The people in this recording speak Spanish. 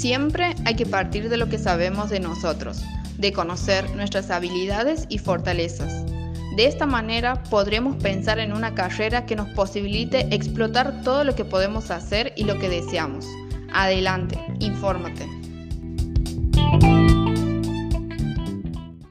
Siempre hay que partir de lo que sabemos de nosotros, de conocer nuestras habilidades y fortalezas. De esta manera podremos pensar en una carrera que nos posibilite explotar todo lo que podemos hacer y lo que deseamos. Adelante, infórmate.